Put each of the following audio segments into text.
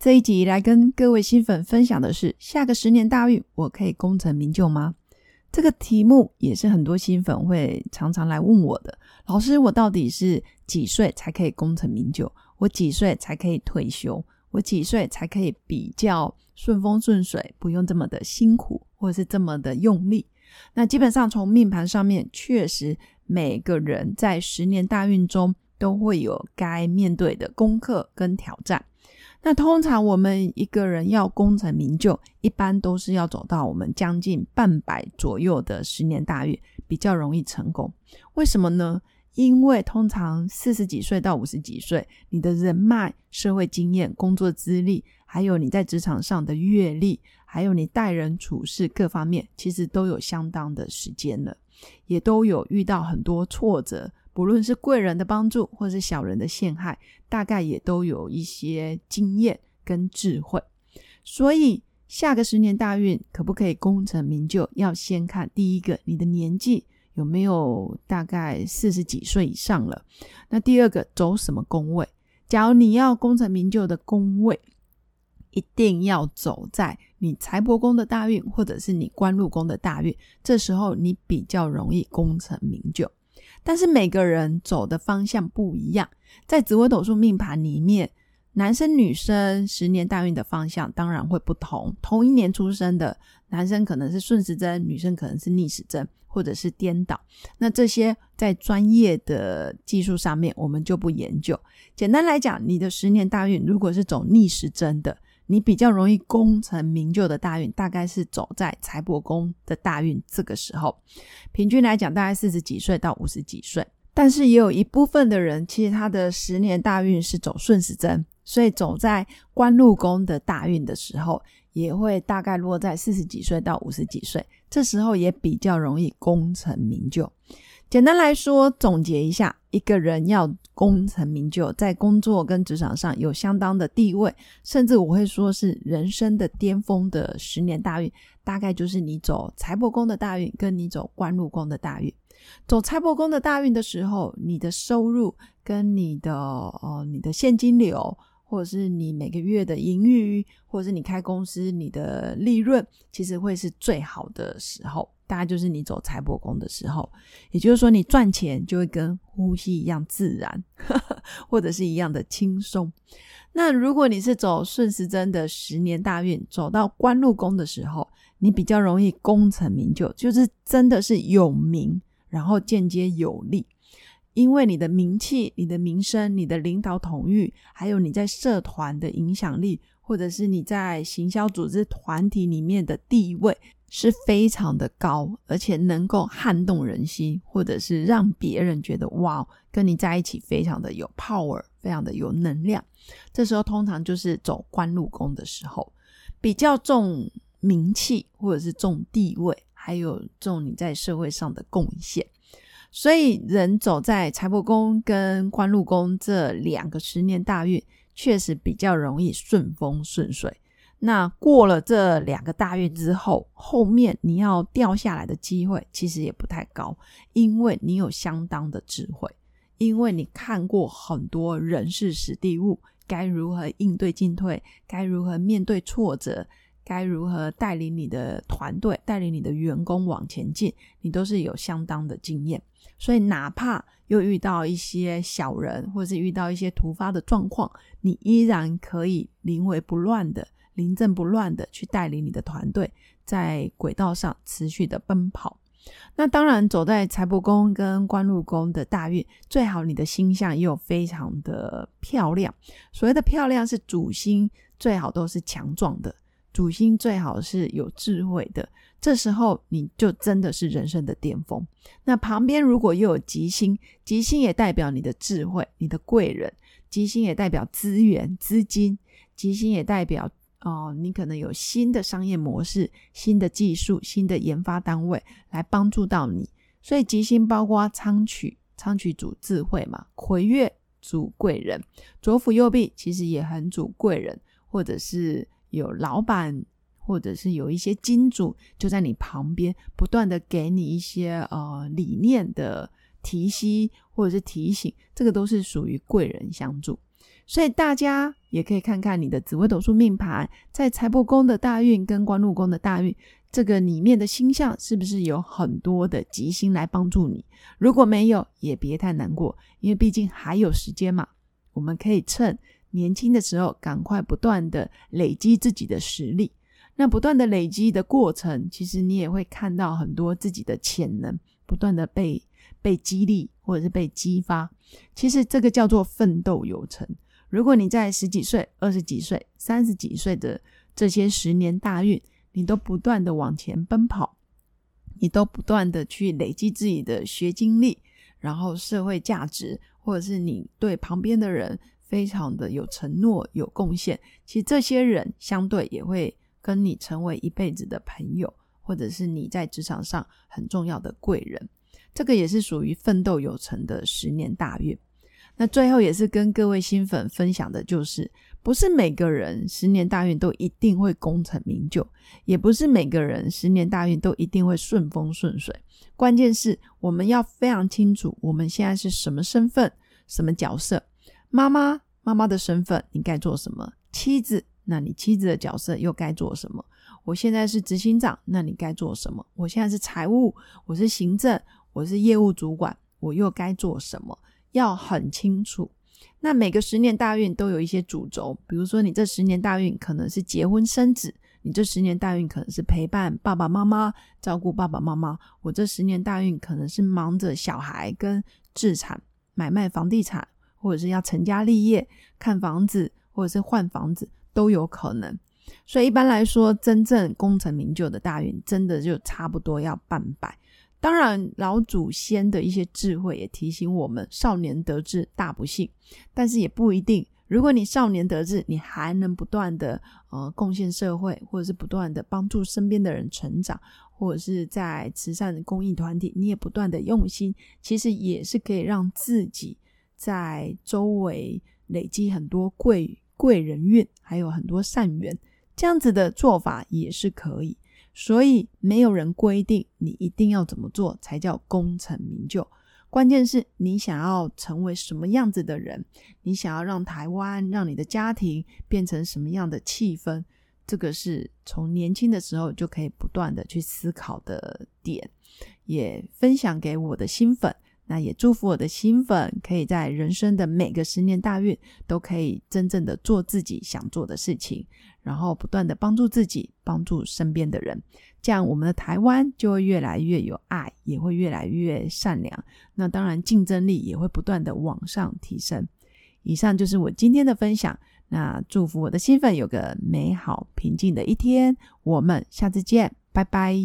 这一集来跟各位新粉分享的是：下个十年大运，我可以功成名就吗？这个题目也是很多新粉会常常来问我的。老师，我到底是几岁才可以功成名就？我几岁才可以退休？我几岁才可以比较顺风顺水，不用这么的辛苦，或者是这么的用力？那基本上从命盘上面，确实每个人在十年大运中都会有该面对的功课跟挑战。那通常我们一个人要功成名就，一般都是要走到我们将近半百左右的十年大运，比较容易成功。为什么呢？因为通常四十几岁到五十几岁，你的人脉、社会经验、工作资历，还有你在职场上的阅历，还有你待人处事各方面，其实都有相当的时间了，也都有遇到很多挫折。不论是贵人的帮助，或是小人的陷害，大概也都有一些经验跟智慧。所以下个十年大运可不可以功成名就，要先看第一个你的年纪有没有大概四十几岁以上了。那第二个走什么宫位？假如你要功成名就的宫位，一定要走在你财帛宫的大运，或者是你官禄宫的大运，这时候你比较容易功成名就。但是每个人走的方向不一样，在紫微斗数命盘里面，男生女生十年大运的方向当然会不同。同一年出生的男生可能是顺时针，女生可能是逆时针，或者是颠倒。那这些在专业的技术上面，我们就不研究。简单来讲，你的十年大运如果是走逆时针的。你比较容易功成名就的大运，大概是走在财帛宫的大运这个时候，平均来讲大概四十几岁到五十几岁。但是也有一部分的人，其实他的十年大运是走顺时针，所以走在官禄宫的大运的时候，也会大概落在四十几岁到五十几岁，这时候也比较容易功成名就。简单来说，总结一下，一个人要功成名就，在工作跟职场上有相当的地位，甚至我会说是人生的巅峰的十年大运，大概就是你走财帛宫的大运，跟你走官禄宫的大运。走财帛宫的大运的时候，你的收入跟你的呃你的现金流，或者是你每个月的盈余，或者是你开公司你的利润，其实会是最好的时候。大概就是你走财帛宫的时候，也就是说你赚钱就会跟呼吸一样自然，或者是一样的轻松。那如果你是走顺时针的十年大运，走到官禄宫的时候，你比较容易功成名就，就是真的是有名，然后间接有利，因为你的名气、你的名声、你的领导统御，还有你在社团的影响力，或者是你在行销组织团体里面的地位。是非常的高，而且能够撼动人心，或者是让别人觉得哇，跟你在一起非常的有 power，非常的有能量。这时候通常就是走官禄宫的时候，比较重名气，或者是重地位，还有重你在社会上的贡献。所以人走在财帛宫跟官禄宫这两个十年大运，确实比较容易顺风顺水。那过了这两个大运之后，后面你要掉下来的机会其实也不太高，因为你有相当的智慧，因为你看过很多人事史地物，该如何应对进退，该如何面对挫折，该如何带领你的团队、带领你的员工往前进，你都是有相当的经验。所以哪怕又遇到一些小人，或是遇到一些突发的状况，你依然可以临危不乱的。临阵不乱的去带领你的团队在轨道上持续的奔跑。那当然，走在财帛宫跟官禄宫的大运，最好你的星象又非常的漂亮。所谓的漂亮，是主星最好都是强壮的，主星最好是有智慧的。这时候你就真的是人生的巅峰。那旁边如果又有吉星，吉星也代表你的智慧、你的贵人，吉星也代表资源、资金，吉星也代表。哦，你可能有新的商业模式、新的技术、新的研发单位来帮助到你。所以吉星包括仓曲，仓曲主智慧嘛，魁月主贵人，左辅右弼其实也很主贵人，或者是有老板，或者是有一些金主就在你旁边，不断的给你一些呃理念的提息或者是提醒，这个都是属于贵人相助。所以大家也可以看看你的紫微斗数命盘，在财帛宫的大运跟官禄宫的大运，这个里面的星象是不是有很多的吉星来帮助你？如果没有，也别太难过，因为毕竟还有时间嘛。我们可以趁年轻的时候，赶快不断的累积自己的实力。那不断的累积的过程，其实你也会看到很多自己的潜能，不断的被被激励或者是被激发。其实这个叫做奋斗有成。如果你在十几岁、二十几岁、三十几岁的这些十年大运，你都不断的往前奔跑，你都不断的去累积自己的学经历，然后社会价值，或者是你对旁边的人非常的有承诺、有贡献，其实这些人相对也会跟你成为一辈子的朋友，或者是你在职场上很重要的贵人。这个也是属于奋斗有成的十年大运。那最后也是跟各位新粉分享的，就是不是每个人十年大运都一定会功成名就，也不是每个人十年大运都一定会顺风顺水。关键是我们要非常清楚我们现在是什么身份、什么角色。妈妈，妈妈的身份你该做什么？妻子，那你妻子的角色又该做什么？我现在是执行长，那你该做什么？我现在是财务，我是行政，我是业务主管，我又该做什么？要很清楚，那每个十年大运都有一些主轴，比如说你这十年大运可能是结婚生子，你这十年大运可能是陪伴爸爸妈妈，照顾爸爸妈妈。我这十年大运可能是忙着小孩跟置产、买卖房地产，或者是要成家立业、看房子，或者是换房子都有可能。所以一般来说，真正功成名就的大运，真的就差不多要半百。当然，老祖先的一些智慧也提醒我们：少年得志大不幸。但是也不一定，如果你少年得志，你还能不断的呃贡献社会，或者是不断的帮助身边的人成长，或者是在慈善公益团体，你也不断的用心，其实也是可以让自己在周围累积很多贵贵人运，还有很多善缘。这样子的做法也是可以。所以没有人规定你一定要怎么做才叫功成名就，关键是你想要成为什么样子的人，你想要让台湾、让你的家庭变成什么样的气氛，这个是从年轻的时候就可以不断的去思考的点，也分享给我的新粉。那也祝福我的新粉，可以在人生的每个十年大运，都可以真正的做自己想做的事情，然后不断的帮助自己，帮助身边的人，这样我们的台湾就会越来越有爱，也会越来越善良。那当然，竞争力也会不断的往上提升。以上就是我今天的分享。那祝福我的新粉有个美好平静的一天。我们下次见，拜拜。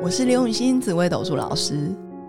我是刘永新，紫薇斗数老师。